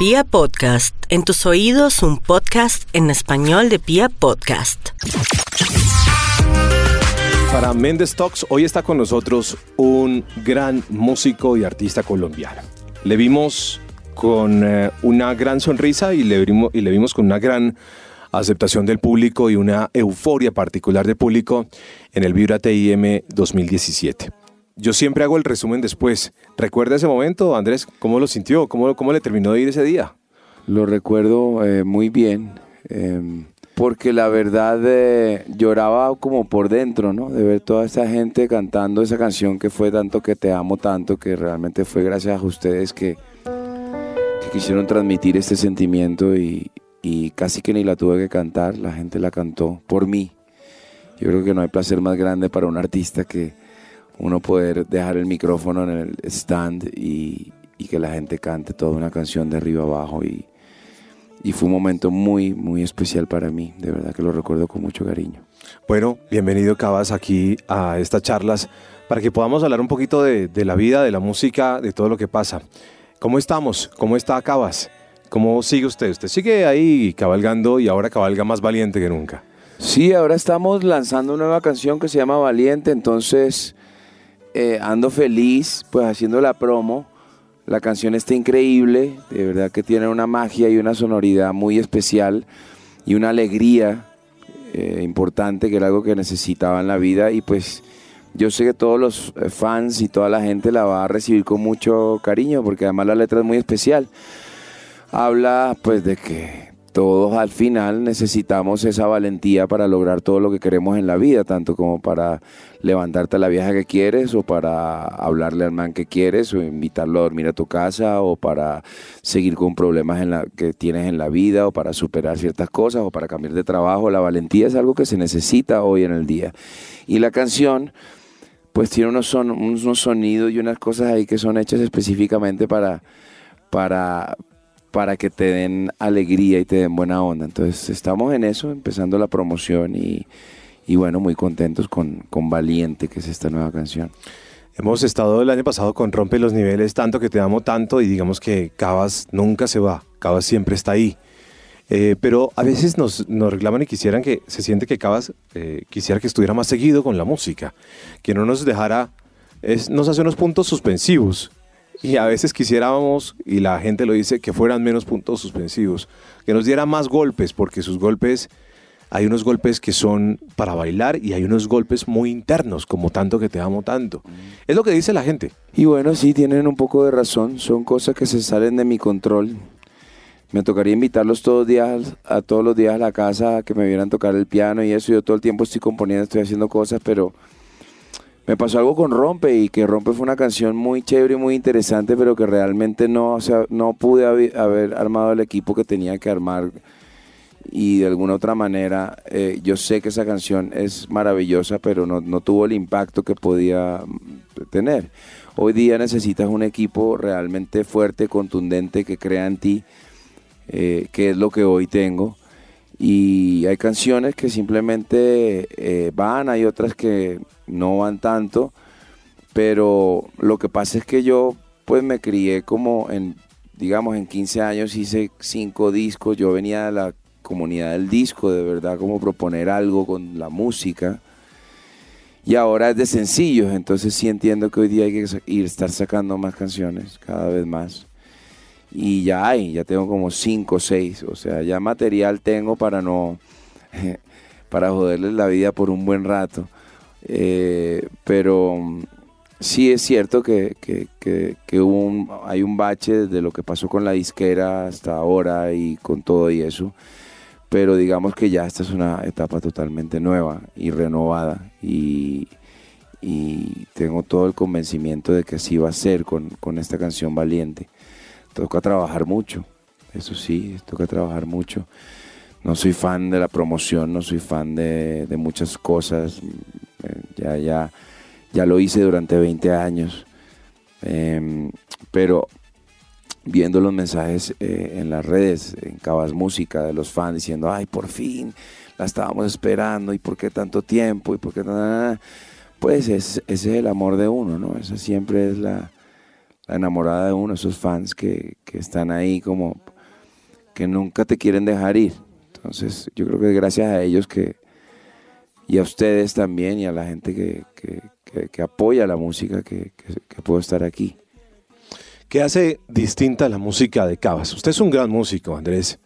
Pia Podcast, en tus oídos un podcast en español de Pia Podcast. Para Mendes Talks, hoy está con nosotros un gran músico y artista colombiano. Le vimos con eh, una gran sonrisa y le, vimos, y le vimos con una gran aceptación del público y una euforia particular del público en el Vibra TIM 2017. Yo siempre hago el resumen después. ¿Recuerda ese momento, Andrés? ¿Cómo lo sintió? ¿Cómo, cómo le terminó de ir ese día? Lo recuerdo eh, muy bien, em, porque la verdad eh, lloraba como por dentro, ¿no? De ver toda esta gente cantando esa canción que fue tanto que te amo tanto, que realmente fue gracias a ustedes que, que quisieron transmitir este sentimiento y, y casi que ni la tuve que cantar, la gente la cantó por mí. Yo creo que no hay placer más grande para un artista que uno poder dejar el micrófono en el stand y, que la gente cante toda una canción de arriba abajo y, y fue un momento muy, muy especial para mí, de verdad que lo recuerdo con mucho cariño. Bueno, bienvenido Cabas aquí a estas charlas para que podamos hablar un poquito de, de, la vida, de la música, de todo lo que pasa. ¿Cómo estamos? ¿Cómo está Cabas? ¿Cómo sigue usted? Usted sigue ahí cabalgando y ahora cabalga más valiente que nunca. Sí, ahora estamos lanzando una nueva canción que se llama Valiente, entonces eh, ando feliz, pues haciendo la promo. La canción está increíble, de verdad que tiene una magia y una sonoridad muy especial y una alegría eh, importante que era algo que necesitaba en la vida y pues yo sé que todos los fans y toda la gente la va a recibir con mucho cariño porque además la letra es muy especial. Habla pues de que todos al final necesitamos esa valentía para lograr todo lo que queremos en la vida, tanto como para levantarte a la vieja que quieres o para hablarle al man que quieres o invitarlo a dormir a tu casa o para seguir con problemas que tienes en la vida o para superar ciertas cosas o para cambiar de trabajo. La valentía es algo que se necesita hoy en el día. Y la canción pues tiene unos, son, unos sonidos y unas cosas ahí que son hechas específicamente para, para, para que te den alegría y te den buena onda. Entonces estamos en eso, empezando la promoción y, y bueno, muy contentos con, con Valiente, que es esta nueva canción. Hemos estado el año pasado con Rompe los Niveles, tanto que te amo tanto y digamos que Cabas nunca se va, Cabas siempre está ahí. Eh, pero a veces nos, nos, reclaman y quisieran que se siente que Cabas eh, quisiera que estuviera más seguido con la música, que no nos dejara, es, nos hace unos puntos suspensivos y a veces quisiéramos, y la gente lo dice, que fueran menos puntos suspensivos, que nos diera más golpes, porque sus golpes, hay unos golpes que son para bailar y hay unos golpes muy internos, como tanto que te amo tanto. Es lo que dice la gente. Y bueno, sí, tienen un poco de razón, son cosas que se salen de mi control. Me tocaría invitarlos todos días, a todos los días a la casa que me vieran tocar el piano y eso. Yo todo el tiempo estoy componiendo, estoy haciendo cosas, pero me pasó algo con Rompe y que Rompe fue una canción muy chévere y muy interesante, pero que realmente no, sea, no pude haber armado el equipo que tenía que armar y de alguna otra manera eh, yo sé que esa canción es maravillosa, pero no, no, tuvo el impacto que podía mm, tener. Hoy día necesitas un equipo realmente fuerte, contundente, que crea en ti, eh, que es lo que hoy tengo. Y hay canciones que simplemente eh, van, hay otras que no van tanto, pero lo que pasa es que yo pues me crié como en, digamos, en 15 años hice cinco discos, yo venía de la comunidad del disco, de verdad, como proponer algo con la música. Y ahora es de sencillos, entonces sí entiendo que hoy día hay que ir estar sacando más canciones, cada vez más. Y ya hay, ya tengo como cinco o seis, o sea, ya material tengo para no, para joderles la vida por un buen rato. Eh, pero mm, sí es cierto que, hay un bache de lo que pasó con la disquera hasta ahora y con todo y eso. Pero digamos que ya esta es una etapa totalmente nueva y renovada. Y, tengo todo el convencimiento de que así va a ser con, esta canción Valiente. Toca trabajar mucho, eso sí, toca trabajar mucho. No soy fan de la promoción, no soy fan de, de muchas cosas ya, ya, ya lo hice durante 20 años. Em, pero viendo los mensajes eh, en las redes, en Cabas Música, de los fans diciendo, ay, por fin, la estábamos esperando, y por qué tanto tiempo, y por qué Pues ese es el amor de uno, ¿no? Esa siempre es la, enamorada de uno, esos fans que, que están ahí como que nunca te quieren dejar ir. Entonces yo creo que gracias a ellos que, y a ustedes también y a la gente que, que, apoya la música que, puedo estar aquí. ¿Qué hace distinta la música de Cabas? Usted es un gran músico, Andrés.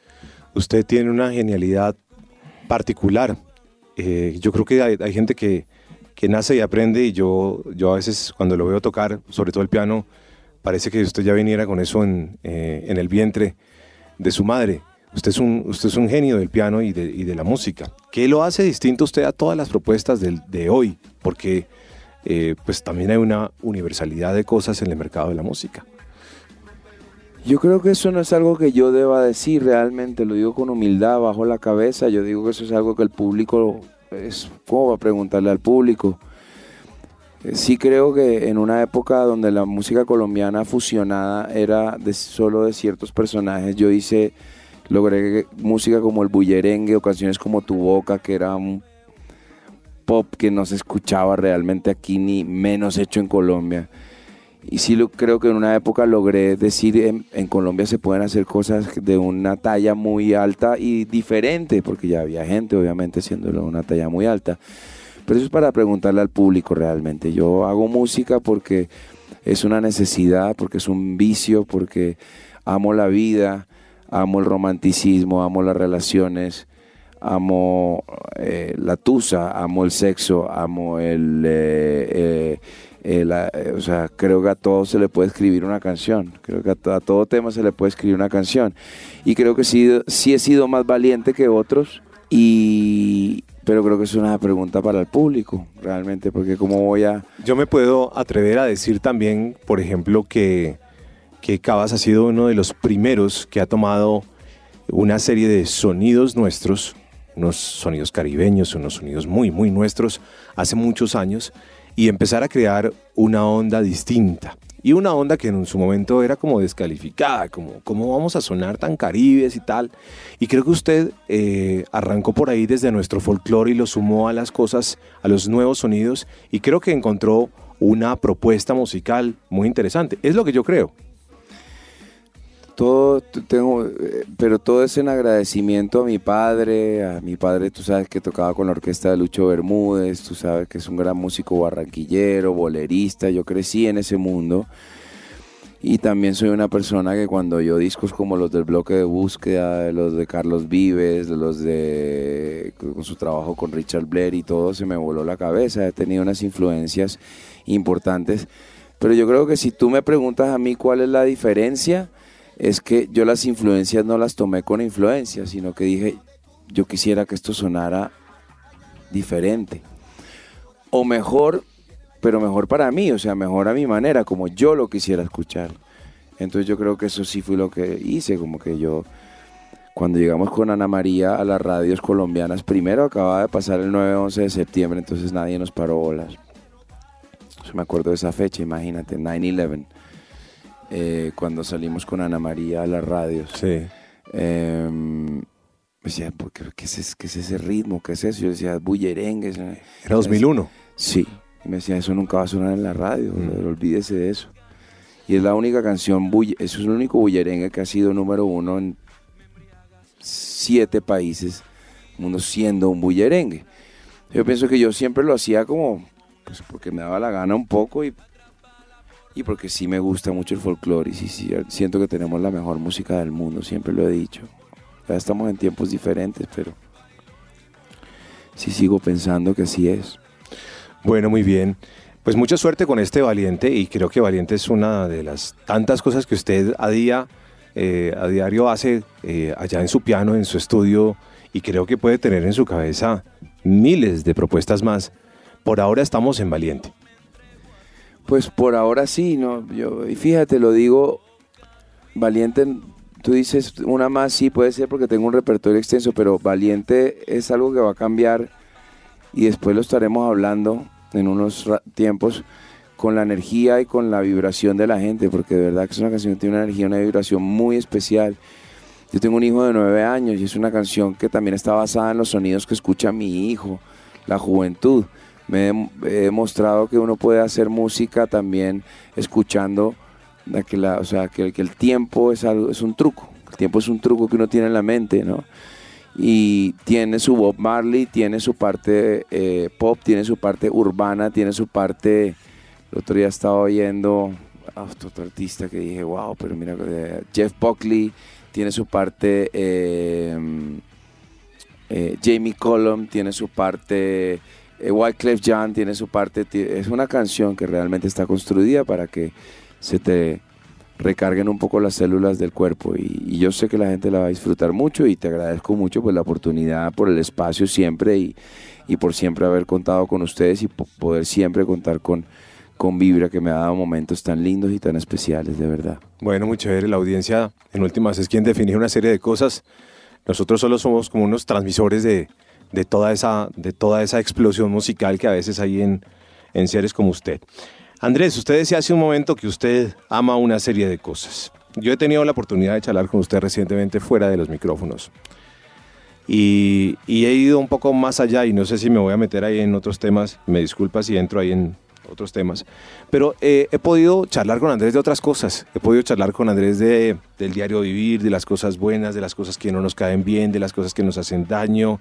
Usted tiene una genialidad particular. Eh, yo creo que hay, hay gente que, que, nace y aprende y yo, yo a veces cuando lo veo tocar, sobre todo el piano, parece que usted ya viniera con eso en, eh, en el vientre de su madre. Usted es un, usted es un genio del piano y de, y de la música. ¿Qué lo hace distinto usted a todas las propuestas de, de hoy? Porque eh, pues también hay una universalidad de cosas en el mercado de la música. Yo creo que eso no es algo que yo deba decir realmente, lo digo con humildad, bajo la cabeza, yo digo que eso es algo que el público, es como va a preguntarle al público. Sí creo que en una época donde la música colombiana fusionada era de, solo de ciertos personajes, yo hice, logré música como el bullerengue o canciones como Tu Boca, que era un pop que no se escuchaba realmente aquí ni menos hecho en Colombia. Y sí creo que en una época logré decir en, en, Colombia se pueden hacer cosas de una talla muy alta y diferente, porque ya había gente obviamente haciéndolo de una talla muy alta. Pero eso es para preguntarle al público realmente. Yo hago música porque es una necesidad, porque es un vicio, porque amo la vida, amo el romanticismo, amo las relaciones, amo eh, la tusa, amo el sexo, amo el... Eh, eh, o sea, creo que a todo se le puede escribir una canción. Creo que a, todo tema se le puede escribir una canción. Y creo que sí, sí he sido más valiente que otros. Y, pero creo que es una pregunta para el público, realmente, porque cómo voy a... Yo me puedo atrever a decir también, por ejemplo, que, que Cabas ha sido uno de los primeros que ha tomado una serie de sonidos nuestros, unos sonidos caribeños, unos sonidos muy, muy nuestros, hace muchos años, y empezar a crear una onda distinta y una onda que en su momento era como descalificada, como cómo vamos a sonar tan caribes y tal. Y creo que usted eh, arrancó por ahí desde nuestro folclore y lo sumó a las cosas, a los nuevos sonidos y creo que encontró una propuesta musical muy interesante. Es lo que yo creo. Todo tengo, eh, pero todo es en agradecimiento a mi padre, a mi padre, tú sabes que tocaba con la orquesta de Lucho Bermúdez, tú sabes que es un gran músico barranquillero, bolerista, yo crecí en ese mundo. Y también soy una persona que cuando yo discos como los del bloque de búsqueda, los de Carlos Vives, los de con su trabajo con Richard Blair y todo, se me voló la cabeza. He tenido unas influencias importantes. Pero yo creo que si tú me preguntas a mí cuál es la diferencia, es que yo las influencias no las tomé con influencia, sino que dije, yo quisiera que esto sonara diferente. O mejor, pero mejor para mí, o sea, mejor a mi manera, como yo lo quisiera escuchar. Entonces yo creo que eso sí fue lo que hice, como que yo, cuando llegamos con Ana María a las radios colombianas, primero acababa de pasar el 9-11 de septiembre, entonces nadie nos paró bolas. Me acuerdo de esa fecha, imagínate, 9-11. Eh, cuando salimos con Ana María a las radios. Sí. Eh, decía, ¿qué, es, ¿qué, es, ese ritmo? ¿Qué es eso? Yo decía, bullerengue. ¿Era 2001? Sí. Y me decía, eso nunca va a sonar en la radio, mm. olvídese de eso. Y es la única canción, eso es el único bullerengue que ha sido número uno en siete países, mundo siendo un bullerengue. Yo pienso que yo siempre lo hacía como, pues porque me daba la gana un poco y y porque sí me gusta mucho el folclore y sí, sí, siento que tenemos la mejor música del mundo, siempre lo he dicho. Ya estamos en tiempos diferentes, pero sí sigo pensando que así es. Bueno, muy bien. Pues mucha suerte con este Valiente y creo que Valiente es una de las tantas cosas que usted a día, eh, a diario hace eh, allá en su piano, en su estudio y creo que puede tener en su cabeza miles de propuestas más. Por ahora estamos en Valiente. Pues por ahora sí, ¿no? Yo, y fíjate, lo digo valiente, tú dices una más, sí puede ser porque tengo un repertorio extenso, pero valiente es algo que va a cambiar y después lo estaremos hablando en unos tiempos con la energía y con la vibración de la gente, porque de verdad que es una canción que tiene una energía, una vibración muy especial. Yo tengo un hijo de nueve años y es una canción que también está basada en los sonidos que escucha mi hijo, la juventud me he demostrado que uno puede hacer música también escuchando que la, o sea, que, el tiempo es, algo, es un truco. El tiempo es un truco que uno tiene en la mente, ¿no? y tiene su Bob Marley, tiene su parte eh, pop, tiene su parte urbana, tiene su parte... El otro día estaba oyendo a otro artista que dije, wow, pero mira, eh, Jeff Buckley tiene su parte, eh, Jamie Cullum tiene su parte, Wyclef Jean tiene su parte. Es una canción que realmente está construida para que se te recarguen un poco las células del cuerpo y, yo sé que la gente la va a disfrutar mucho y te agradezco mucho por la oportunidad, por el espacio siempre y, por siempre haber contado con ustedes y poder siempre contar con, con Vibra que me ha dado momentos tan lindos y tan especiales, de verdad. Bueno, muy chévere. La audiencia, en últimas, es quien define una serie de cosas. Nosotros solo somos como unos transmisores de, de, toda, esa, de toda esa explosión musical que a veces hay en, en seres como usted. Andrés, usted decía hace un momento que usted ama una serie de cosas. Yo he tenido la oportunidad de charlar con usted recientemente fuera de los micrófonos. Y, he ido un poco más allá y no sé si me voy a meter ahí en otros temas. Me disculpa si entro ahí en otros temas. Pero eh, he podido charlar con Andrés de otras cosas. He podido charlar con Andrés de, del diario vivir, de las cosas buenas, de las cosas que no nos caen bien, de las cosas que nos hacen daño,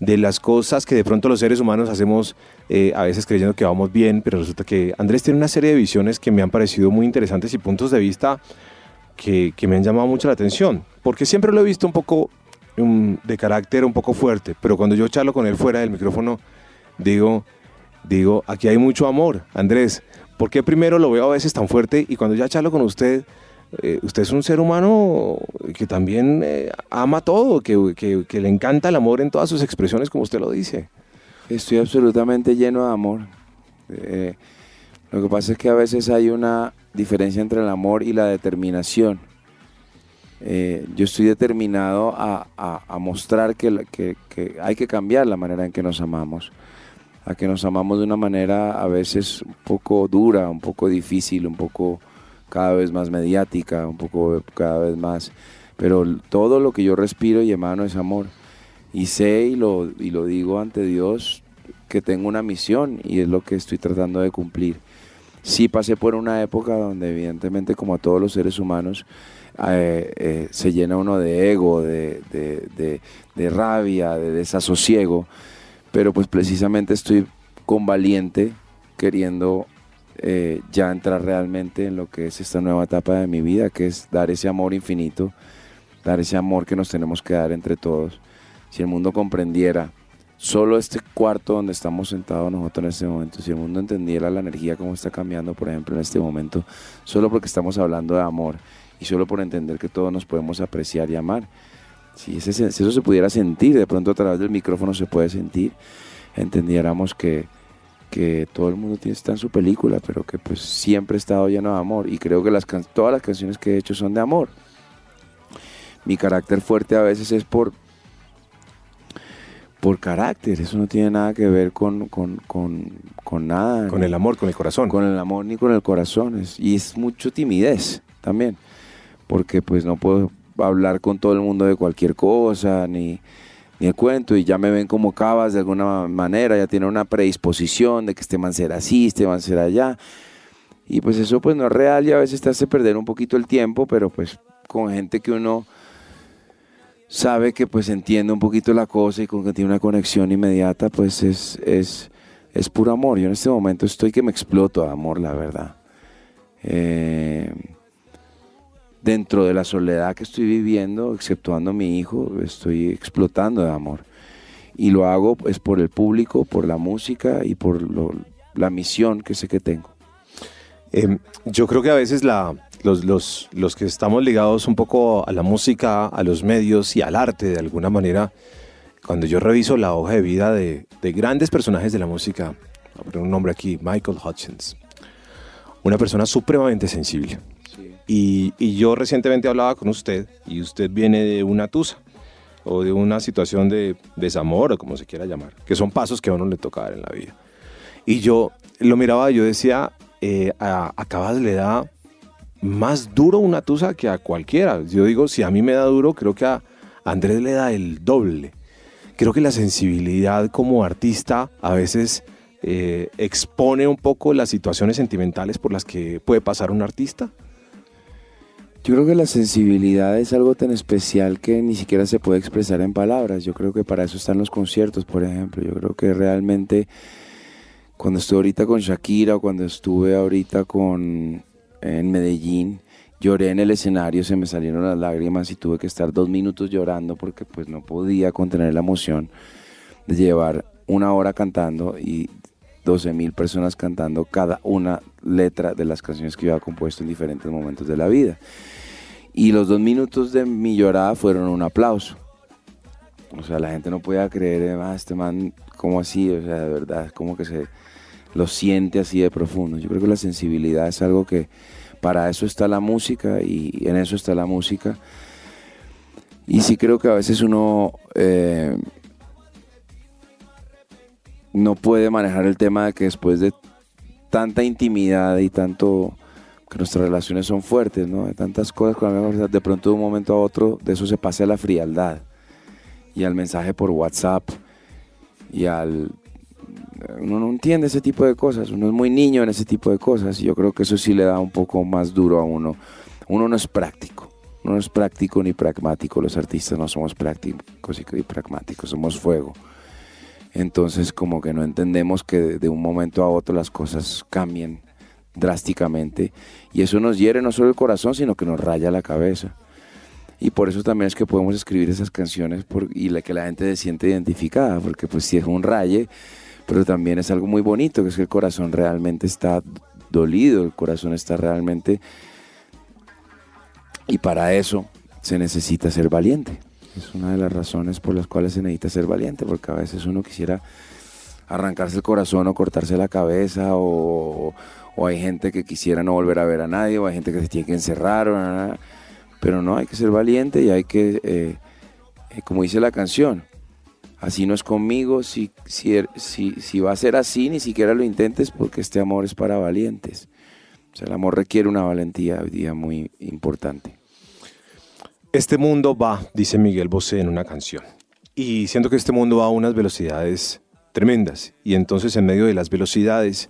de las cosas que de pronto los seres humanos hacemos eh, a veces creyendo que vamos bien, pero resulta que Andrés tiene una serie de visiones que me han parecido muy interesantes y puntos de vista que, que me han llamado mucho la atención, porque siempre lo he visto un poco um, de carácter un poco fuerte, pero cuando yo charlo con él fuera del micrófono, digo, digo, aquí hay mucho amor, Andrés, ¿por qué primero lo veo a veces tan fuerte y cuando ya charlo con usted eh, usted es un ser humano que también eh, ama todo, que, le encanta el amor en todas sus expresiones, como usted lo dice. Estoy absolutamente lleno de amor. Eh, lo que pasa es que a veces hay una diferencia entre el amor y la determinación. yo estoy determinado a, mostrar que, que, hay que cambiar la manera en que nos amamos, a que nos amamos de una manera a veces un poco dura, un poco difícil, un poco cada vez más mediática, un poco cada vez más, pero todo lo que yo respiro y emano es amor. Y sé y lo, y lo digo ante Dios que tengo una misión y es lo que estoy tratando de cumplir. Sí pasé por una época donde evidentemente como a todos los seres humanos eh, eh, se llena uno de ego, de, de, de rabia, de desasosiego, pero pues precisamente estoy con valiente queriendo eh, ya entrar realmente en lo que es esta nueva etapa de mi vida, que es dar ese amor infinito, dar ese amor que nos tenemos que dar entre todos. Si el mundo comprendiera solo este cuarto donde estamos sentados nosotros en este momento, si el mundo entendiera la energía como está cambiando, por ejemplo, en este momento, solo porque estamos hablando de amor y solo por entender que todos nos podemos apreciar y amar, si, ese, si eso se pudiera sentir, de pronto a través del micrófono se puede sentir, entendiéramos que que todo el mundo tiene, está en su película, pero que pues siempre he estado lleno de amor y creo que las todas las canciones que he hecho son de amor. Mi carácter fuerte a veces es por, por carácter, eso no tiene nada que ver con, con, con, nada. Con el amor, con el corazón. Con el amor ni con el corazón. y es mucho timidez también, porque pues no puedo hablar con todo el mundo de cualquier cosa, ni ni el cuento y ya me ven como cabas de alguna manera, ya tienen una predisposición de que este man será así, este man será allá. Y pues eso pues no es real y a veces te hace perder un poquito el tiempo, pero pues con gente que uno sabe que pues entiende un poquito la cosa y con que tiene una conexión inmediata, pues es, es, es puro amor. Yo en este momento estoy que me exploto de amor, la verdad. Eh, dentro de la soledad que estoy viviendo, exceptuando a mi hijo, estoy explotando de amor. Y lo hago es por el público, por la música y por la misión que sé que tengo. Em, yo creo que a veces la, los, los, los, que estamos ligados un poco a la música, a los medios y al arte de alguna manera, cuando yo reviso la hoja de vida de, de grandes personajes de la música, voy a poner un nombre aquí, Michael Hutchins, una persona supremamente sensible, y, yo recientemente hablaba con usted y usted viene de una tusa o de una situación de desamor o como se quiera llamar, que son pasos que a uno le toca dar en la vida. Y yo lo miraba y yo decía, eh, a, a le da más duro una tusa que a cualquiera. Yo digo, si a mí me da duro, creo que a Andrés le da el doble. Creo que la sensibilidad como artista a veces eh, expone un poco las situaciones sentimentales por las que puede pasar un artista. Yo creo que la sensibilidad es algo tan especial que ni siquiera se puede expresar en palabras. Yo creo que para eso están los conciertos, por ejemplo. Yo creo que realmente cuando estuve ahorita con Shakira o cuando estuve ahorita con en Medellín, lloré en el escenario, se me salieron las lágrimas y tuve que estar dos minutos llorando porque pues no podía contener la emoción de llevar una hora cantando y 12 mil personas cantando cada una letra de las canciones que yo había compuesto en diferentes momentos de la vida. Y los dos minutos de mi llorada fueron un aplauso. O sea, la gente no podía creer, ah, este man, ¿cómo así? O sea, de verdad, como que se lo siente así de profundo. Yo creo que la sensibilidad es algo que para eso está la música y en eso está la música. Y sí creo que a veces uno eh, no puede manejar el tema de que después de tanta intimidad y tanto que nuestras relaciones son fuertes, ¿no? De tantas cosas con de pronto de un momento a otro de eso se pasa a la frialdad y al mensaje por WhatsApp y al uno no entiende ese tipo de cosas, uno es muy niño en ese tipo de cosas y yo creo que eso sí le da un poco más duro a uno. Uno no es práctico, uno no es práctico ni pragmático, los artistas no somos prácticos y pragmáticos, somos fuego. Entonces como que no entendemos que de un momento a otro las cosas cambien drásticamente y eso nos hiere no solo el corazón, sino que nos raya la cabeza. Y por eso también es que podemos escribir esas canciones y la que la gente se siente identificada, porque pues si es un raye, pero también es algo muy bonito, que es que el corazón realmente está dolido, el corazón está realmente... Y para eso se necesita ser valiente. Es una de las razones por las cuales se necesita ser valiente, porque a veces uno quisiera arrancarse el corazón o cortarse la cabeza o, o hay gente que quisiera no volver a ver a nadie, o hay gente que se tiene que encerrar, pero no, hay que ser valiente y hay que, eh, eh, como dice la canción, así no es conmigo, si, si, er, si, si, va a ser así, ni siquiera lo intentes porque este amor es para valientes. O sea, el amor requiere una valentía día muy importante. Este mundo va, dice Miguel Bosé en una canción, y siento que este mundo va a unas velocidades tremendas, y entonces en medio de las velocidades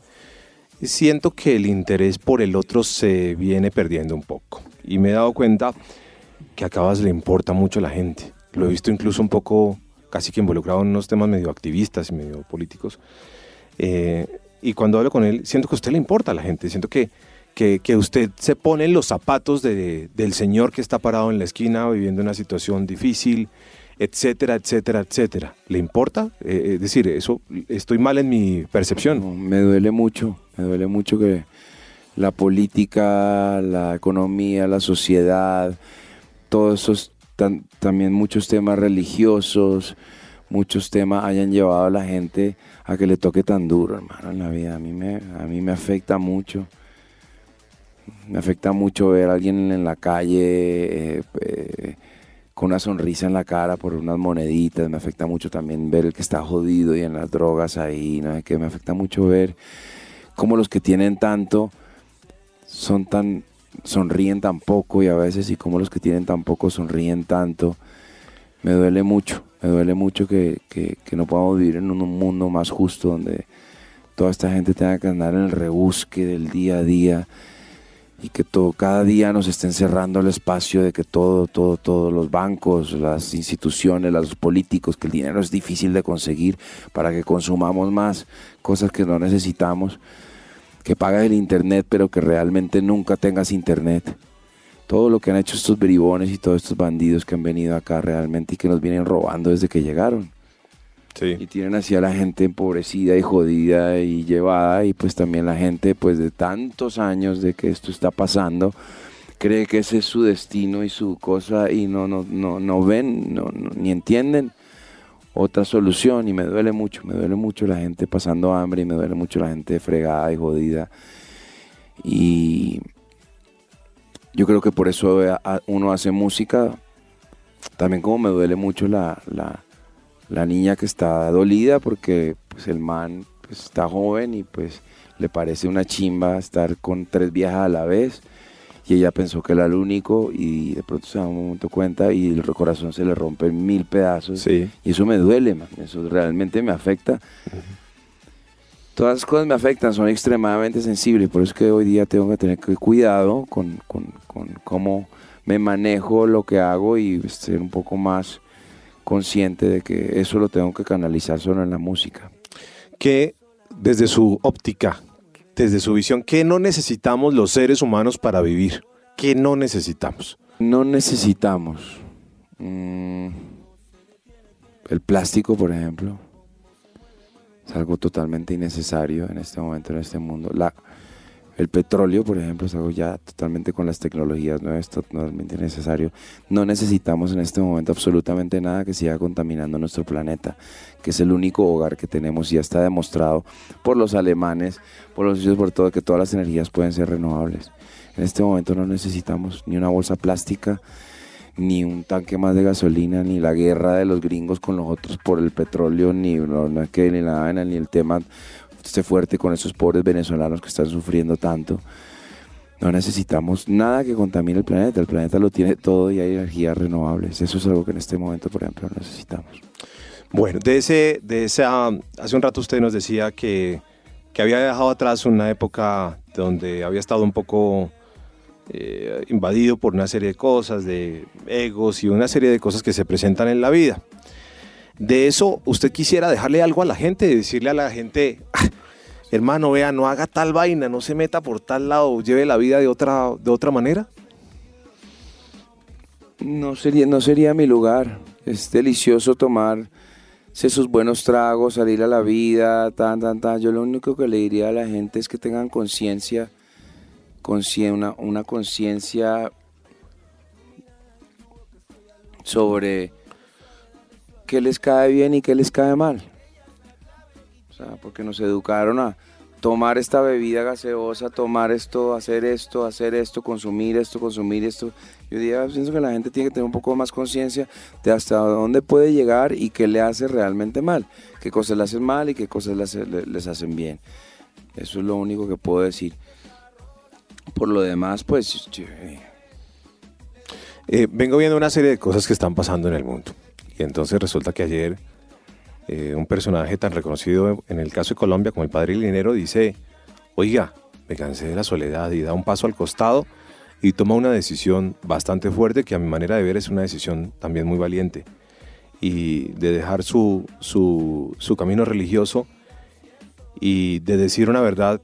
siento que el interés por el otro se viene perdiendo un poco. Y me he dado cuenta que a Cabas le importa mucho a la gente. Lo he visto incluso un poco, casi que involucrado en unos temas medio activistas y medio políticos. Eh, y cuando hablo con él, siento que a usted le importa a la gente. Siento que, que, que usted se pone en los zapatos de, del señor que está parado en la esquina viviendo una situación difícil, etcétera, etcétera, etcétera. ¿Le importa? Eh, es decir, eso estoy mal en mi percepción. me duele mucho, me duele mucho que la política, la economía, la sociedad, todos esos también muchos temas religiosos, muchos temas hayan llevado a la gente a que le toque tan duro, hermano, en la vida. A mí me, a mí me afecta mucho. Me afecta mucho ver a alguien en la calle eh, eh, con una sonrisa en la cara por unas moneditas. Me afecta mucho también ver el que está jodido y en las drogas ahí. ¿no? Que me afecta mucho ver cómo los que tienen tanto son tan sonríen tan poco y a veces y cómo los que tienen tan poco sonríen tanto. Me duele mucho, me duele mucho que, que, que no podamos vivir en un mundo más justo donde toda esta gente tenga que andar en el rebusque del día a día y que todo, cada día nos estén cerrando el espacio de que todo, todo, todos los bancos, las instituciones, los políticos, que el dinero es difícil de conseguir para que consumamos más cosas que no necesitamos, que pagas el internet pero que realmente nunca tengas internet. Todo lo que han hecho estos bribones y todos estos bandidos que han venido acá realmente y que nos vienen robando desde que llegaron. Y tienen así a la gente empobrecida y jodida y llevada y pues también la gente pues de tantos años de que esto está pasando cree que ese es su destino y su cosa y no no no no ven no, ni entienden otra solución. Y me duele mucho, me duele mucho la gente pasando hambre y me duele mucho la gente fregada y jodida. Y yo creo que por eso uno hace música. También como me duele mucho la la niña que está dolida porque pues el man pues, está joven y pues le parece una chimba estar con tres viejas a la vez. Y ella pensó que era el único y de pronto se da un momento cuenta y el corazón se le rompe en mil pedazos. Y eso me duele, man. eso realmente me afecta. Todas las cosas me afectan, son extremadamente sensibles, por eso es que hoy día tengo que tener cuidado con, con, con cómo me manejo lo que hago y ser un poco más consciente de que eso lo tengo que canalizar solo en la música. Que desde su óptica, desde su visión, ¿qué no necesitamos los seres humanos para vivir? ¿Qué no necesitamos? No necesitamos mm, el plástico, por ejemplo. Es algo totalmente innecesario en este momento, en este mundo. La, el petróleo, por ejemplo, es algo ya totalmente con las tecnologías, no es totalmente necesario. No necesitamos en este momento absolutamente nada que siga contaminando nuestro planeta, que es el único hogar que tenemos y ya está demostrado por los alemanes, por los sitios, por todo, que todas las energías pueden ser renovables. En este momento no necesitamos ni una bolsa plástica, ni un tanque más de gasolina, ni la guerra de los gringos con los otros por el petróleo, ni, no, no ni la ni el tema esté fuerte con esos pobres venezolanos que están sufriendo tanto. No necesitamos nada que contamine el planeta. El planeta lo tiene todo y hay energías renovables. Eso es algo que en este momento, por ejemplo, necesitamos. Bueno, de ese, de esa, hace un rato usted nos decía que, que había dejado atrás una época donde había estado un poco eh, invadido por una serie de cosas, de egos y una serie de cosas que se presentan en la vida. De eso, ¿usted quisiera dejarle algo a la gente? Decirle a la gente, ah, hermano, vea, no haga tal vaina, no se meta por tal lado, lleve la vida de otra, de otra manera? No sería, no sería mi lugar. Es delicioso tomar sus buenos tragos, salir a la vida, tan, tan, tan. Yo lo único que le diría a la gente es que tengan conciencia, una, una conciencia sobre qué les cae bien y qué les cae mal porque nos educaron a tomar esta bebida gaseosa, tomar esto, hacer esto, hacer esto, consumir esto, consumir esto. Yo diría, pienso que la gente tiene que tener un poco más conciencia de hasta dónde puede llegar y qué le hace realmente mal, qué cosas le hacen mal y qué cosas les, hacen bien. Eso es lo único que puedo decir. Por lo demás, pues... Eh, vengo viendo una serie de cosas que están pasando en el mundo. Y entonces resulta que ayer eh, un personaje tan reconocido en el caso de Colombia como el padre Linero dice, oiga, me cansé de la soledad y da un paso al costado y toma una decisión bastante fuerte que a mi manera de ver es una decisión también muy valiente y de dejar su, su, su camino religioso y de decir una verdad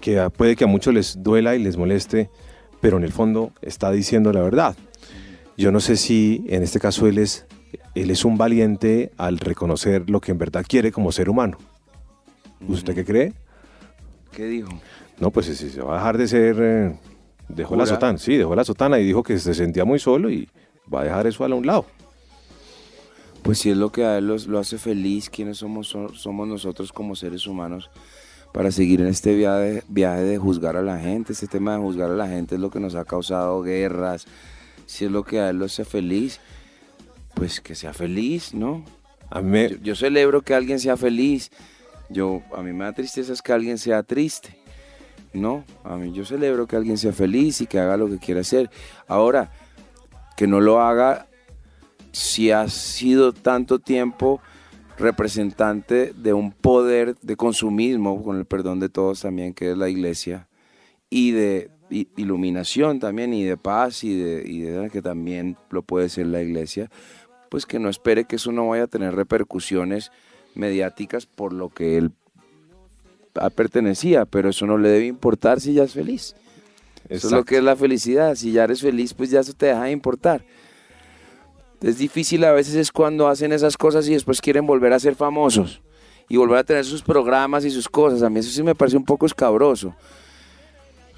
que puede que a muchos les duela y les moleste, pero en el fondo está diciendo la verdad. Yo no sé si en este caso él es él es un valiente al reconocer lo que en verdad quiere como ser humano. ¿Usted qué cree? ¿Qué dijo? No, pues si se va a dejar de ser... Eh, dejó la sotana, sí, dejó la sotana y dijo que se sentía muy solo y va a dejar eso a un lado. Pues si es lo que a él lo, hace feliz, ¿quiénes somos, somos nosotros como seres humanos para seguir en este viaje, viaje de juzgar a la gente? Este tema de juzgar a la gente es lo que nos ha causado guerras. Si es lo que a él lo hace feliz, pues que sea feliz, ¿no? A mí yo, celebro que alguien sea feliz. Yo, a mí me da tristeza es que alguien sea triste. No, a mí yo celebro que alguien sea feliz y que haga lo que quiera hacer. Ahora, que no lo haga si ha sido tanto tiempo representante de un poder de consumismo, con el perdón de todos también, que es la iglesia, y de iluminación también, y de paz, y de, y de que también lo puede ser la iglesia, pues que no espere que eso no vaya a tener repercusiones mediáticas por lo que él pertenecía, pero eso no le debe importar si ya es feliz. Eso es lo que es la felicidad. Si ya eres feliz, pues ya eso te deja de importar. Es difícil a veces es cuando hacen esas cosas y después quieren volver a ser famosos y volver a tener sus programas y sus cosas. A mí eso sí me parece un poco escabroso.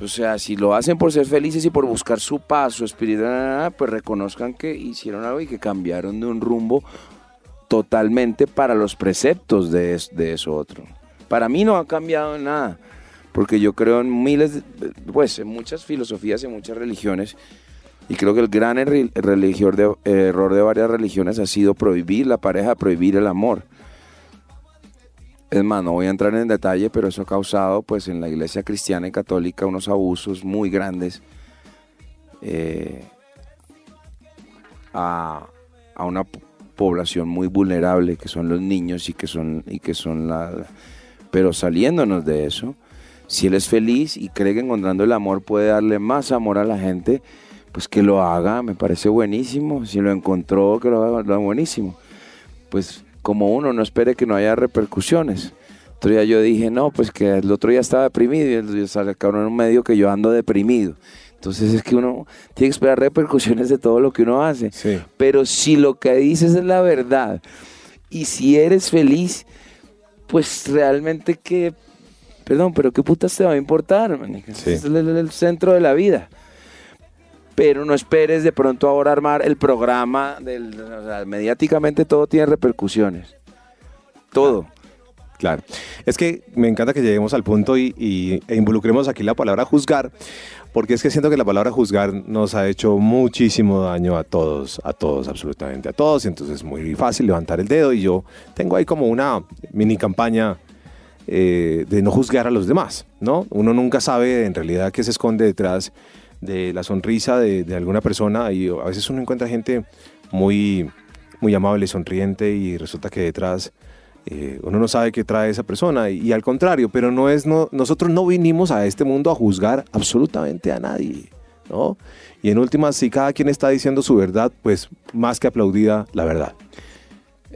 O sea, si lo hacen por ser felices y por buscar su paso espiritual, pues reconozcan que hicieron algo y que cambiaron de un rumbo totalmente para los preceptos de, de eso otro. Para mí no ha cambiado nada, porque yo creo en miles, pues en muchas filosofías, en muchas religiones, y creo que el gran error de varias religiones ha sido prohibir la pareja, prohibir el amor. Es más, no voy a entrar en detalle, pero eso ha causado pues en la iglesia cristiana y católica unos abusos muy grandes eh, a, una población muy vulnerable que son los niños y que son y que son la pero saliéndonos de eso si él es feliz y cree que encontrando el amor puede darle más amor a la gente pues que lo haga, me parece buenísimo. Si lo encontró, que lo haga, lo haga buenísimo. Pues como uno no espere que no haya repercusiones. Otro día yo dije, no, pues que el otro día estaba deprimido y el sale cabrón en un medio que yo ando deprimido. Entonces es que uno tiene que esperar repercusiones de todo lo que uno hace. Pero si lo que dices es la verdad y si eres feliz, pues realmente que, perdón, pero qué putas te va a importar, es el centro de la vida pero no esperes de pronto ahora armar el programa. Del, mediáticamente todo tiene repercusiones. Todo. Claro. Es que me encanta que lleguemos al punto y, e involucremos aquí la palabra juzgar, porque es que siento que la palabra juzgar nos ha hecho muchísimo daño a todos, a todos, absolutamente a todos, y entonces es muy fácil levantar el dedo y yo tengo ahí como una mini campaña eh, de no juzgar a los demás, ¿no? Uno nunca sabe en realidad qué se esconde detrás de la sonrisa de, alguna persona y a veces uno encuentra gente muy, muy amable, sonriente y resulta que detrás eh, uno no sabe qué trae esa persona y, al contrario, pero no es, no, nosotros no vinimos a este mundo a juzgar absolutamente a nadie, ¿no? Y en últimas, si cada quien está diciendo su verdad, pues más que aplaudida la verdad.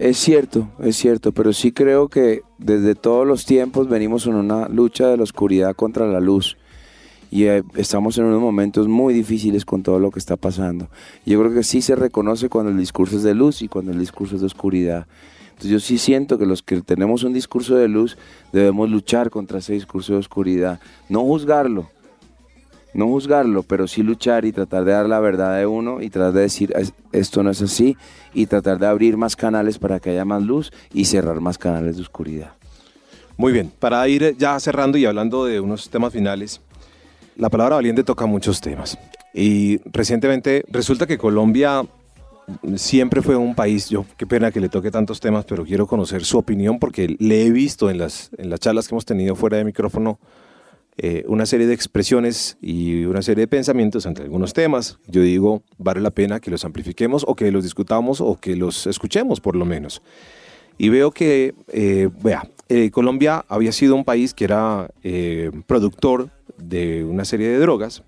Es cierto, es cierto, pero sí creo que desde todos los tiempos venimos en una lucha de la oscuridad contra la luz y eh, estamos en unos momentos muy difíciles con todo lo que está pasando. Yo creo que sí se reconoce cuando el discurso es de luz y cuando el discurso es de oscuridad. Entonces yo sí siento que los que tenemos un discurso de luz debemos luchar contra ese discurso de oscuridad, no juzgarlo, no juzgarlo, pero sí luchar y tratar de dar la verdad de uno y tratar de decir esto no es así y tratar de abrir más canales para que haya más luz y cerrar más canales de oscuridad. Muy bien, para ir ya cerrando y hablando de unos temas finales, la palabra valiente toca muchos temas. Y recientemente resulta que Colombia siempre fue un país, yo qué pena que le toque tantos temas, pero quiero conocer su opinión porque le he visto en las, en las charlas que hemos tenido fuera de micrófono eh, una serie de expresiones y una serie de pensamientos entre algunos temas. Yo digo, vale la pena que los amplifiquemos o que los discutamos o que los escuchemos por lo menos. Y veo que, eh, vea, eh, Colombia había sido un país que era productor de una serie de drogas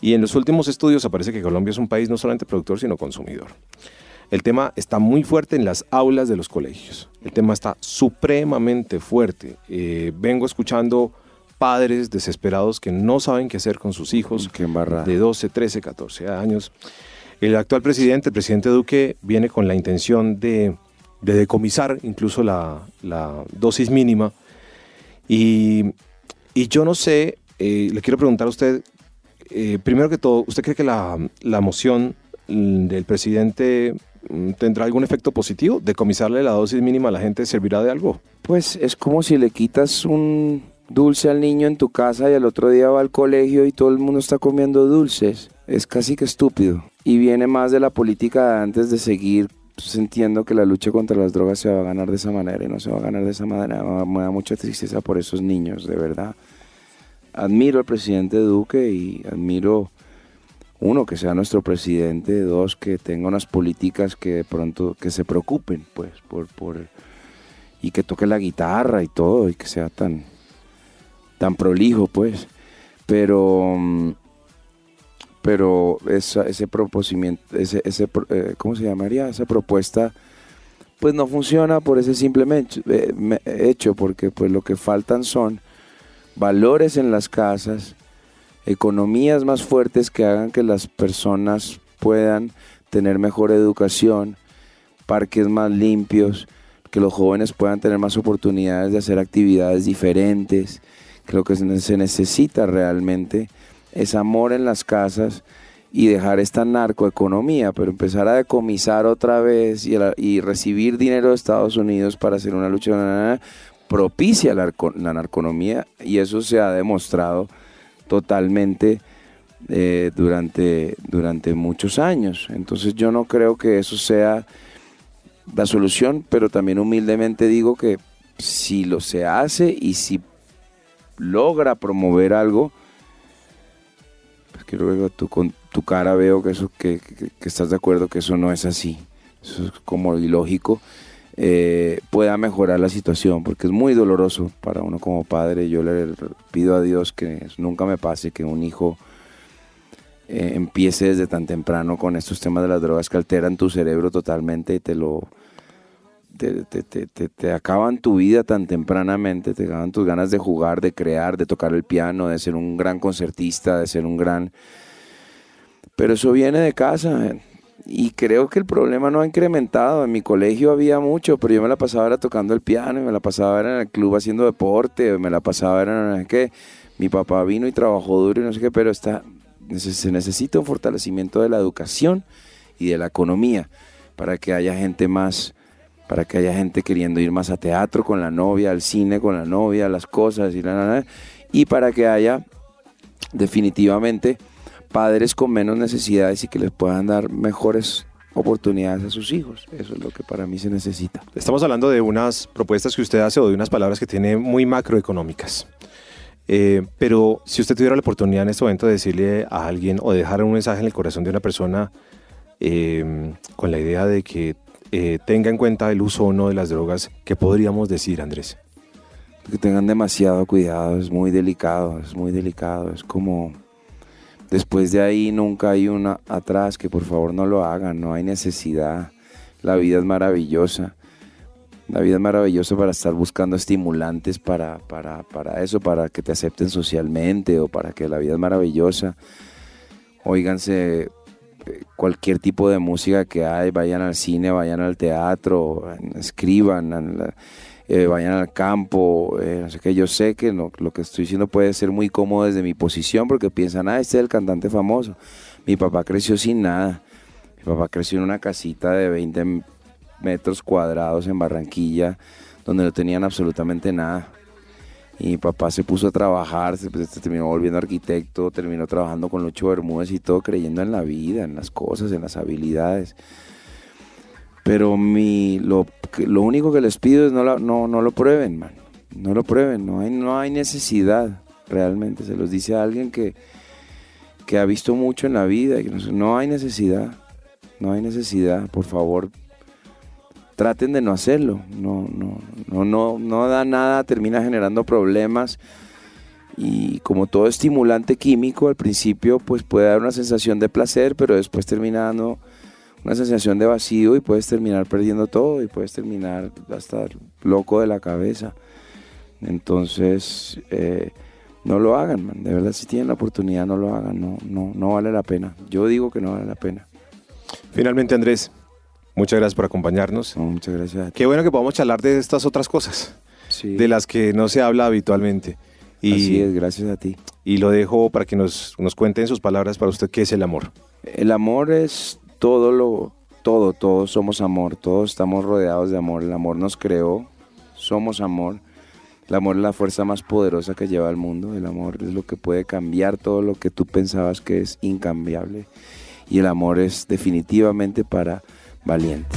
y en los últimos estudios aparece que Colombia es un país no solamente productor, sino consumidor. El tema está muy fuerte en las aulas de los colegios. El tema está supremamente fuerte. Eh, vengo escuchando padres desesperados que no saben qué hacer con sus hijos de 12, 13, 14 años. El actual presidente, el presidente Duque, viene con la intención de, decomisar incluso la, dosis mínima. Y, y yo no sé eh, le quiero preguntar a usted, eh, primero que todo, ¿usted cree que la, la moción del presidente mm, tendrá algún efecto positivo? ¿Decomisarle la dosis mínima a la gente servirá de algo? Pues es como si le quitas un dulce al niño en tu casa y al otro día va al colegio y todo el mundo está comiendo dulces. Es casi que estúpido. Y viene más de la política antes de seguir entiendo que la lucha contra las drogas se va a ganar de esa manera y no se va a ganar de esa manera. Me da mucha tristeza por esos niños, de verdad admiro al presidente Duque y admiro, uno, que sea nuestro presidente, dos, que tenga unas políticas que de pronto, que se preocupen, pues, por, por, y que toque la guitarra y todo, y que sea tan, tan prolijo, pues. Pero, pero ese propósito, ese, eh, ¿cómo se llamaría? Esa propuesta, pues no funciona por ese simplemente eh, hecho, porque pues lo que faltan son valores en las casas, economías más fuertes que hagan que las personas puedan tener mejor educación, parques más limpios, que los jóvenes puedan tener más oportunidades de hacer actividades diferentes. Creo que se necesita realmente es amor en las casas y dejar esta narcoeconomía, pero empezar a decomisar otra vez y, y recibir dinero de Estados Unidos para hacer una lucha propicia la, la narconomía y eso se ha demostrado totalmente eh, durante, durante muchos años. Entonces yo no creo que eso sea la solución, pero también humildemente digo que si lo se hace y si logra promover algo, quiero ver tú con tu cara veo que eso que, que estás de acuerdo que eso no es así. Eso es como ilógico eh, pueda mejorar la situación, porque es muy doloroso para uno como padre. Yo le pido a Dios que nunca me pase que un hijo eh, empiece desde tan temprano con estos temas de las drogas que alteran tu cerebro totalmente y te lo te, te, acaban tu vida tan tempranamente, te acaban tus ganas de jugar, de crear, de tocar el piano, de ser un gran concertista, de ser un gran... Pero eso viene de casa y creo que el problema no ha incrementado. En mi colegio había mucho, pero yo me la pasaba tocando el piano, me la pasaba en el club haciendo deporte, me la pasaba era no sé qué. Mi papá vino y trabajó duro y no sé qué, pero está, se necesita un fortalecimiento de la educación y de la economía para que haya gente más para que haya gente queriendo ir más a teatro con la novia, al cine con la novia, las cosas y la, y para que haya definitivamente padres con menos necesidades y que les puedan dar mejores oportunidades a sus hijos. Eso es lo que para mí se necesita. Estamos hablando de unas propuestas que usted hace o de unas palabras que tiene muy macroeconómicas. Eh, pero si usted tuviera la oportunidad en este momento de decirle a alguien o dejar un mensaje en el corazón de una persona eh, con la idea de que eh, tenga en cuenta el uso o no de las drogas, ¿qué podríamos decir, Andrés? Que tengan demasiado cuidado, es muy delicado, es muy delicado, es como después de ahí nunca hay una atrás, que por favor no lo hagan, no hay necesidad, la vida es maravillosa. La vida es maravillosa para estar buscando estimulantes para, para, para eso, para que te acepten socialmente o para que la vida es maravillosa. Óiganse cualquier tipo de música que hay, vayan al cine, vayan al teatro, escriban, eh, vayan al campo, eh, no sé qué, yo sé que lo, que estoy diciendo puede ser muy cómodo desde mi posición porque piensan, ah, este es el cantante famoso. Mi papá creció sin nada, mi papá creció en una casita de 20 metros cuadrados en Barranquilla donde no tenían absolutamente nada. Y mi papá se puso a trabajar, se, terminó volviendo arquitecto, terminó trabajando con Lucho Bermúdez y todo, creyendo en la vida, en las cosas, en las habilidades. Pero mi, lo, lo único que les pido es no, no, no lo prueben, man. No lo prueben, no hay, no hay necesidad realmente. Se los dice a alguien que, que ha visto mucho en la vida. Que no, no hay necesidad, no hay necesidad. Por favor, traten de no hacerlo. No, no, no, no, da nada, termina generando problemas. Y como todo estimulante químico, al principio pues puede dar una sensación de placer, pero después termina dando una sensación de vacío y puedes terminar perdiendo todo y puedes terminar hasta loco de la cabeza. Entonces, eh, no lo hagan, man. De verdad, si tienen la oportunidad, no lo hagan. No, no vale la pena. Yo digo que no vale la pena. Finalmente, Andrés, Muchas gracias por acompañarnos. muchas gracias. Qué bueno que podamos charlar de estas otras cosas, de las que no se habla habitualmente. Y, Así es, gracias a ti. Y lo dejo para que nos, nos cuente en sus palabras para usted qué es el amor. El amor es todo lo, todo, todos somos amor, todos estamos rodeados de amor. El amor nos creó, somos amor. El amor es la fuerza más poderosa que lleva al mundo. El amor es lo que puede cambiar todo lo que tú pensabas que es incambiable. Y el amor es definitivamente para valiente.